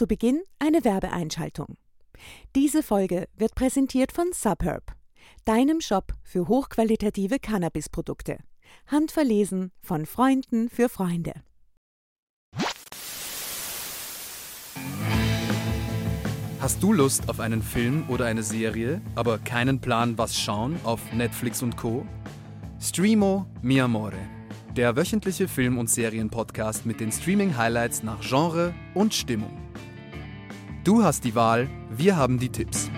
Zu Beginn eine Werbeeinschaltung. Diese Folge wird präsentiert von Subherb, deinem Shop für hochqualitative Cannabisprodukte. Handverlesen von Freunden für Freunde. Hast du Lust auf einen Film oder eine Serie, aber keinen Plan, was schauen auf Netflix und Co? Streamo Mi Amore, der wöchentliche Film- und Serienpodcast mit den Streaming-Highlights nach Genre und Stimmung. Du hast die Wahl, wir haben die Tipps.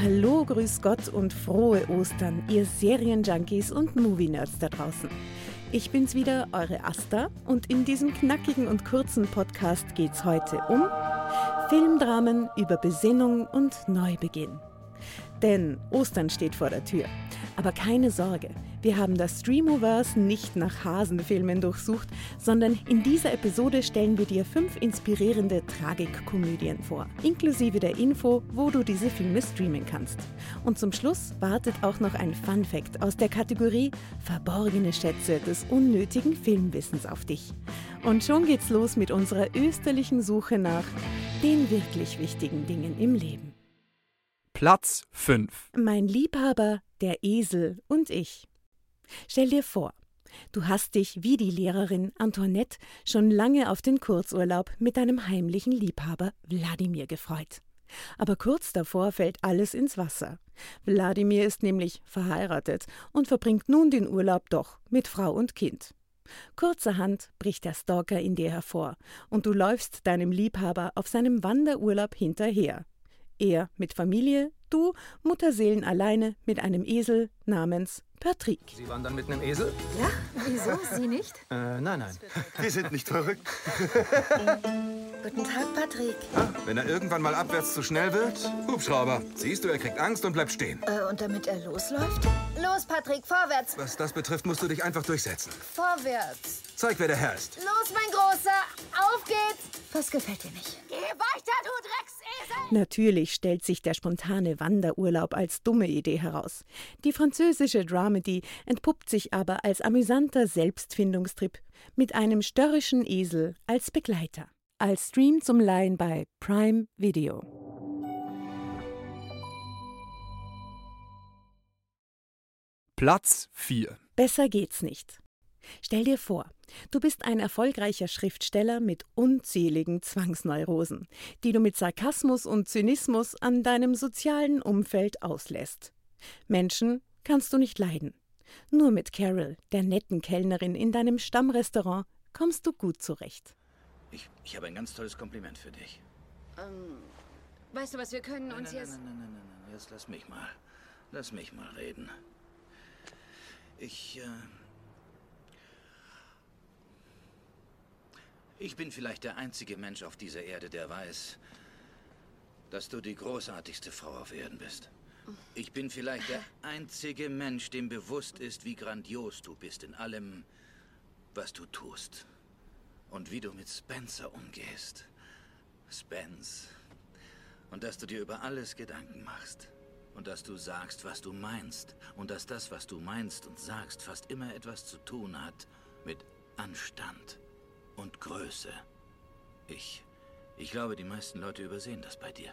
Hallo, grüß Gott und frohe Ostern, ihr Serienjunkies und Movie-Nerds da draußen. Ich bin's wieder, eure Asta, und in diesem knackigen und kurzen Podcast geht's heute um Filmdramen über Besinnung und Neubeginn. Denn Ostern steht vor der Tür. Aber keine Sorge, wir haben das Streamoverse nicht nach Hasenfilmen durchsucht, sondern in dieser Episode stellen wir dir fünf inspirierende Tragikkomödien vor, inklusive der Info, wo du diese Filme streamen kannst. Und zum Schluss wartet auch noch ein Fun Fact aus der Kategorie Verborgene Schätze des unnötigen Filmwissens auf dich. Und schon geht's los mit unserer österlichen Suche nach den wirklich wichtigen Dingen im Leben. Platz 5. Mein Liebhaber, der Esel und ich. Stell dir vor, du hast dich wie die Lehrerin Antoinette schon lange auf den Kurzurlaub mit deinem heimlichen Liebhaber Wladimir gefreut. Aber kurz davor fällt alles ins Wasser. Wladimir ist nämlich verheiratet und verbringt nun den Urlaub doch mit Frau und Kind. Kurzerhand bricht der Stalker in dir hervor und du läufst deinem Liebhaber auf seinem Wanderurlaub hinterher. Er mit Familie, du Mutterseelen alleine mit einem Esel namens Patrick. Sie wandern mit einem Esel? Ja, wieso? Sie nicht? Äh, nein, nein. Wir sind nicht verrückt. Guten Tag, Patrick. Ah, wenn er irgendwann mal abwärts zu schnell wird, Hubschrauber. Siehst du, er kriegt Angst und bleibt stehen. Äh, und damit er losläuft? Los, Patrick, vorwärts! Was das betrifft, musst du dich einfach durchsetzen. Vorwärts! Zeig, wer der Herr ist. Los, mein Großer! Auf geht's! Was gefällt dir nicht? Geh weiter, du Drecksesel! Natürlich stellt sich der spontane Wanderurlaub als dumme Idee heraus. Die französische Dramedy entpuppt sich aber als amüsanter Selbstfindungstrip mit einem störrischen Esel als Begleiter. Als Stream zum Leihen bei Prime Video. Platz 4. Besser geht's nicht. Stell dir vor, du bist ein erfolgreicher Schriftsteller mit unzähligen Zwangsneurosen, die du mit Sarkasmus und Zynismus an deinem sozialen Umfeld auslässt. Menschen kannst du nicht leiden. Nur mit Carol, der netten Kellnerin in deinem Stammrestaurant, kommst du gut zurecht. Ich, ich habe ein ganz tolles Kompliment für dich. Ähm, weißt du was, wir können uns nein, jetzt... Nein, nein, nein, nein, nein, jetzt lass mich mal. Lass mich mal reden. Ich, äh... Ich bin vielleicht der einzige Mensch auf dieser Erde, der weiß, dass du die großartigste Frau auf Erden bist. Ich bin vielleicht der einzige Mensch, dem bewusst ist, wie grandios du bist in allem, was du tust. Und wie du mit Spencer umgehst. Spence. Und dass du dir über alles Gedanken machst. Und dass du sagst, was du meinst. Und dass das, was du meinst und sagst, fast immer etwas zu tun hat mit Anstand und Größe. Ich. Ich glaube, die meisten Leute übersehen das bei dir.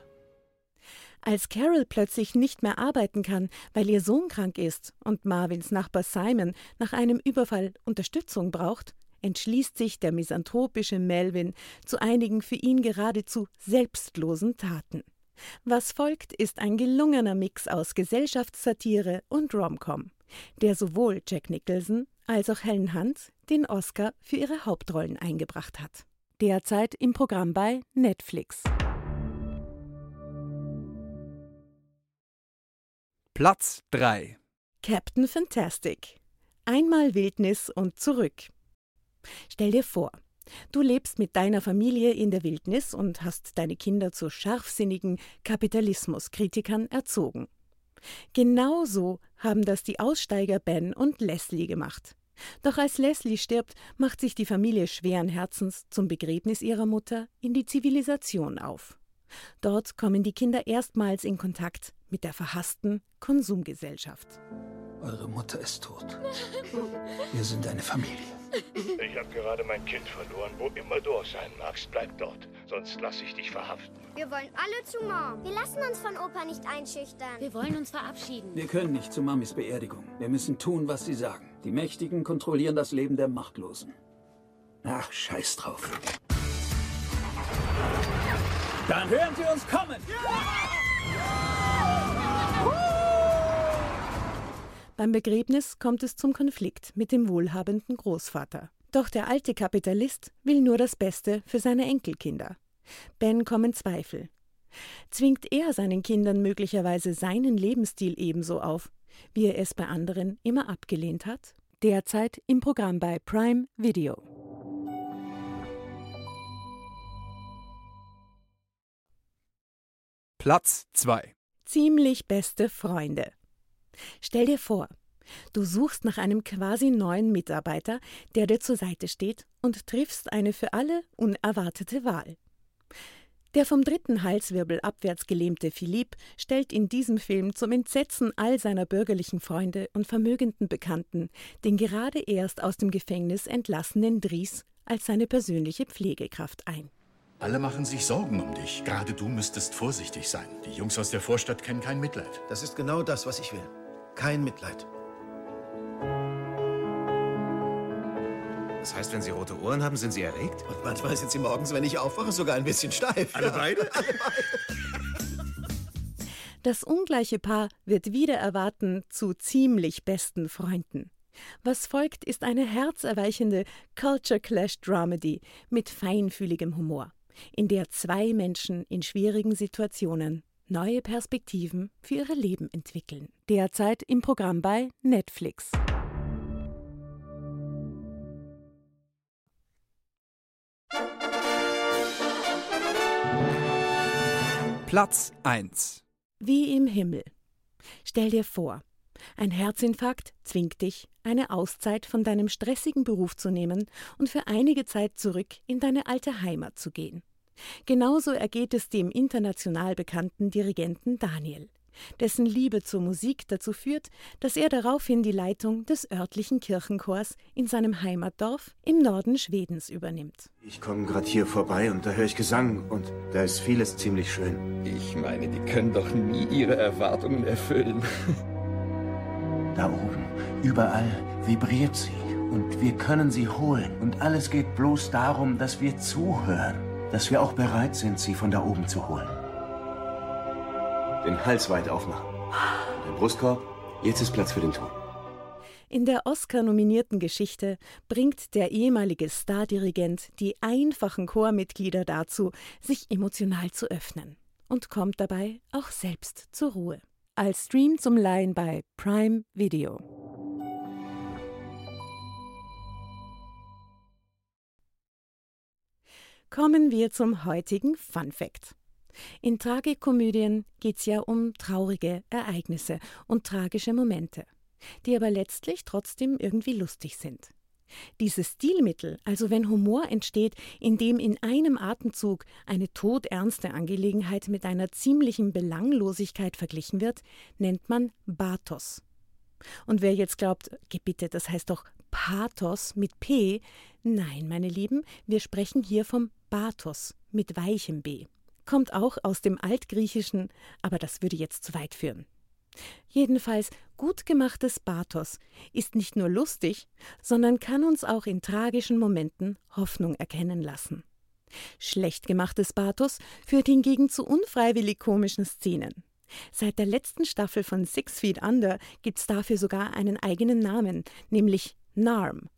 Als Carol plötzlich nicht mehr arbeiten kann, weil ihr Sohn krank ist und Marvins Nachbar Simon nach einem Überfall Unterstützung braucht, entschließt sich der misanthropische Melvin zu einigen für ihn geradezu selbstlosen Taten. Was folgt, ist ein gelungener Mix aus Gesellschaftssatire und Romcom, der sowohl Jack Nicholson als auch Helen Hunt den Oscar für ihre Hauptrollen eingebracht hat. Derzeit im Programm bei Netflix. Platz 3. Captain Fantastic. Einmal Wildnis und zurück. Stell dir vor, du lebst mit deiner Familie in der Wildnis und hast deine Kinder zu scharfsinnigen Kapitalismuskritikern erzogen. Genauso haben das die Aussteiger Ben und Leslie gemacht. Doch als Leslie stirbt, macht sich die Familie schweren Herzens zum Begräbnis ihrer Mutter in die Zivilisation auf. Dort kommen die Kinder erstmals in Kontakt mit der verhassten Konsumgesellschaft. Eure Mutter ist tot. Wir sind eine Familie. Ich habe gerade mein Kind verloren. Wo immer du auch sein magst, bleib dort. Sonst lasse ich dich verhaften. Wir wollen alle zu Mom. Wir lassen uns von Opa nicht einschüchtern. Wir wollen uns verabschieden. Wir können nicht zu Mamis Beerdigung. Wir müssen tun, was sie sagen. Die Mächtigen kontrollieren das Leben der Machtlosen. Ach, scheiß drauf. Dann hören Sie uns kommen! Beim Begräbnis kommt es zum Konflikt mit dem wohlhabenden Großvater. Doch der alte Kapitalist will nur das Beste für seine Enkelkinder. Ben kommen Zweifel. Zwingt er seinen Kindern möglicherweise seinen Lebensstil ebenso auf, wie er es bei anderen immer abgelehnt hat? Derzeit im Programm bei Prime Video. Platz 2. Ziemlich beste Freunde. Stell dir vor, du suchst nach einem quasi neuen Mitarbeiter, der dir zur Seite steht und triffst eine für alle unerwartete Wahl. Der vom dritten Halswirbel abwärts gelähmte Philipp stellt in diesem Film zum Entsetzen all seiner bürgerlichen Freunde und vermögenden Bekannten den gerade erst aus dem Gefängnis entlassenen Dries als seine persönliche Pflegekraft ein. Alle machen sich Sorgen um dich. Gerade du müsstest vorsichtig sein. Die Jungs aus der Vorstadt kennen kein Mitleid. Das ist genau das, was ich will. Kein Mitleid. Das heißt, wenn Sie rote Ohren haben, sind Sie erregt? Und manchmal sind Sie morgens, wenn ich aufwache, sogar ein bisschen steif. Alle beide? Das ungleiche Paar wird wieder erwarten zu ziemlich besten Freunden. Was folgt, ist eine herzerweichende Culture Clash Dramedy mit feinfühligem Humor, in der zwei Menschen in schwierigen Situationen neue Perspektiven für ihre Leben entwickeln. Derzeit im Programm bei Netflix. Platz 1. Wie im Himmel. Stell dir vor, ein Herzinfarkt zwingt dich, eine Auszeit von deinem stressigen Beruf zu nehmen und für einige Zeit zurück in deine alte Heimat zu gehen. Genauso ergeht es dem international bekannten Dirigenten Daniel, dessen Liebe zur Musik dazu führt, dass er daraufhin die Leitung des örtlichen Kirchenchors in seinem Heimatdorf im Norden Schwedens übernimmt. Ich komme gerade hier vorbei und da höre ich Gesang und da ist vieles ziemlich schön. Ich meine, die können doch nie ihre Erwartungen erfüllen. Da oben, überall vibriert sie und wir können sie holen. Und alles geht bloß darum, dass wir zuhören, dass wir auch bereit sind, sie von da oben zu holen. Den Hals weit aufmachen. Den Brustkorb. Jetzt ist Platz für den Ton. In der Oscar-nominierten Geschichte bringt der ehemalige Stardirigent die einfachen Chormitglieder dazu, sich emotional zu öffnen und kommt dabei auch selbst zur Ruhe. Als Stream zum Leihen bei Prime Video. Kommen wir zum heutigen Fun Fact. In Tragikomödien geht es ja um traurige Ereignisse und tragische Momente, die aber letztlich trotzdem irgendwie lustig sind. Dieses Stilmittel, also wenn Humor entsteht, indem in einem Atemzug eine todernste Angelegenheit mit einer ziemlichen Belanglosigkeit verglichen wird, nennt man Bathos. Und wer jetzt glaubt, bitte, das heißt doch Pathos mit P, nein, meine Lieben, wir sprechen hier vom Bathos mit weichem B. Kommt auch aus dem Altgriechischen, aber das würde jetzt zu weit führen. Jedenfalls gut gemachtes Bathos ist nicht nur lustig, sondern kann uns auch in tragischen Momenten Hoffnung erkennen lassen. Schlecht gemachtes Bathos führt hingegen zu unfreiwillig komischen Szenen. Seit der letzten Staffel von Six Feet Under gibt's dafür sogar einen eigenen Namen, nämlich NARM,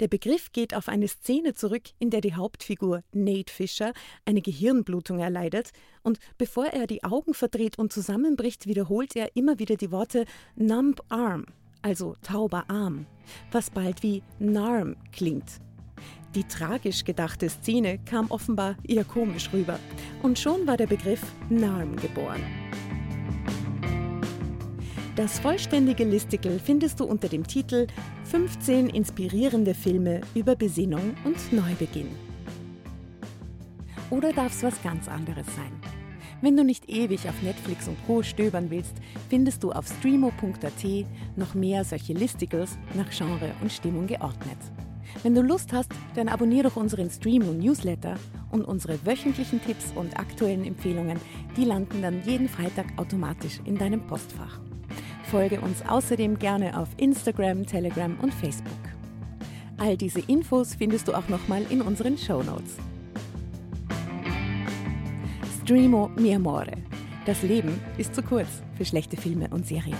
der Begriff geht auf eine Szene zurück, in der die Hauptfigur Nate Fisher eine Gehirnblutung erleidet und bevor er die Augen verdreht und zusammenbricht, wiederholt er immer wieder die Worte Numb Arm, also tauber Arm, was bald wie Narm klingt. Die tragisch gedachte Szene kam offenbar eher komisch rüber und schon war der Begriff Narm geboren. Das vollständige Listicle findest du unter dem Titel 15 inspirierende Filme über Besinnung und Neubeginn. Oder darf es was ganz anderes sein? Wenn du nicht ewig auf Netflix und Co. stöbern willst, findest du auf streamo.at noch mehr solche Listicles nach Genre und Stimmung geordnet. Wenn du Lust hast, dann abonniere doch unseren Streamo Newsletter und unsere wöchentlichen Tipps und aktuellen Empfehlungen, die landen dann jeden Freitag automatisch in deinem Postfach. Folge uns außerdem gerne auf Instagram, Telegram und Facebook. All diese Infos findest du auch nochmal in unseren Show Notes. Streamo mi amore. Das Leben ist zu kurz für schlechte Filme und Serien.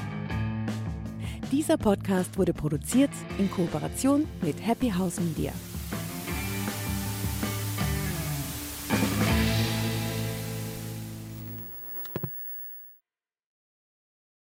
Dieser Podcast wurde produziert in Kooperation mit Happy House Media.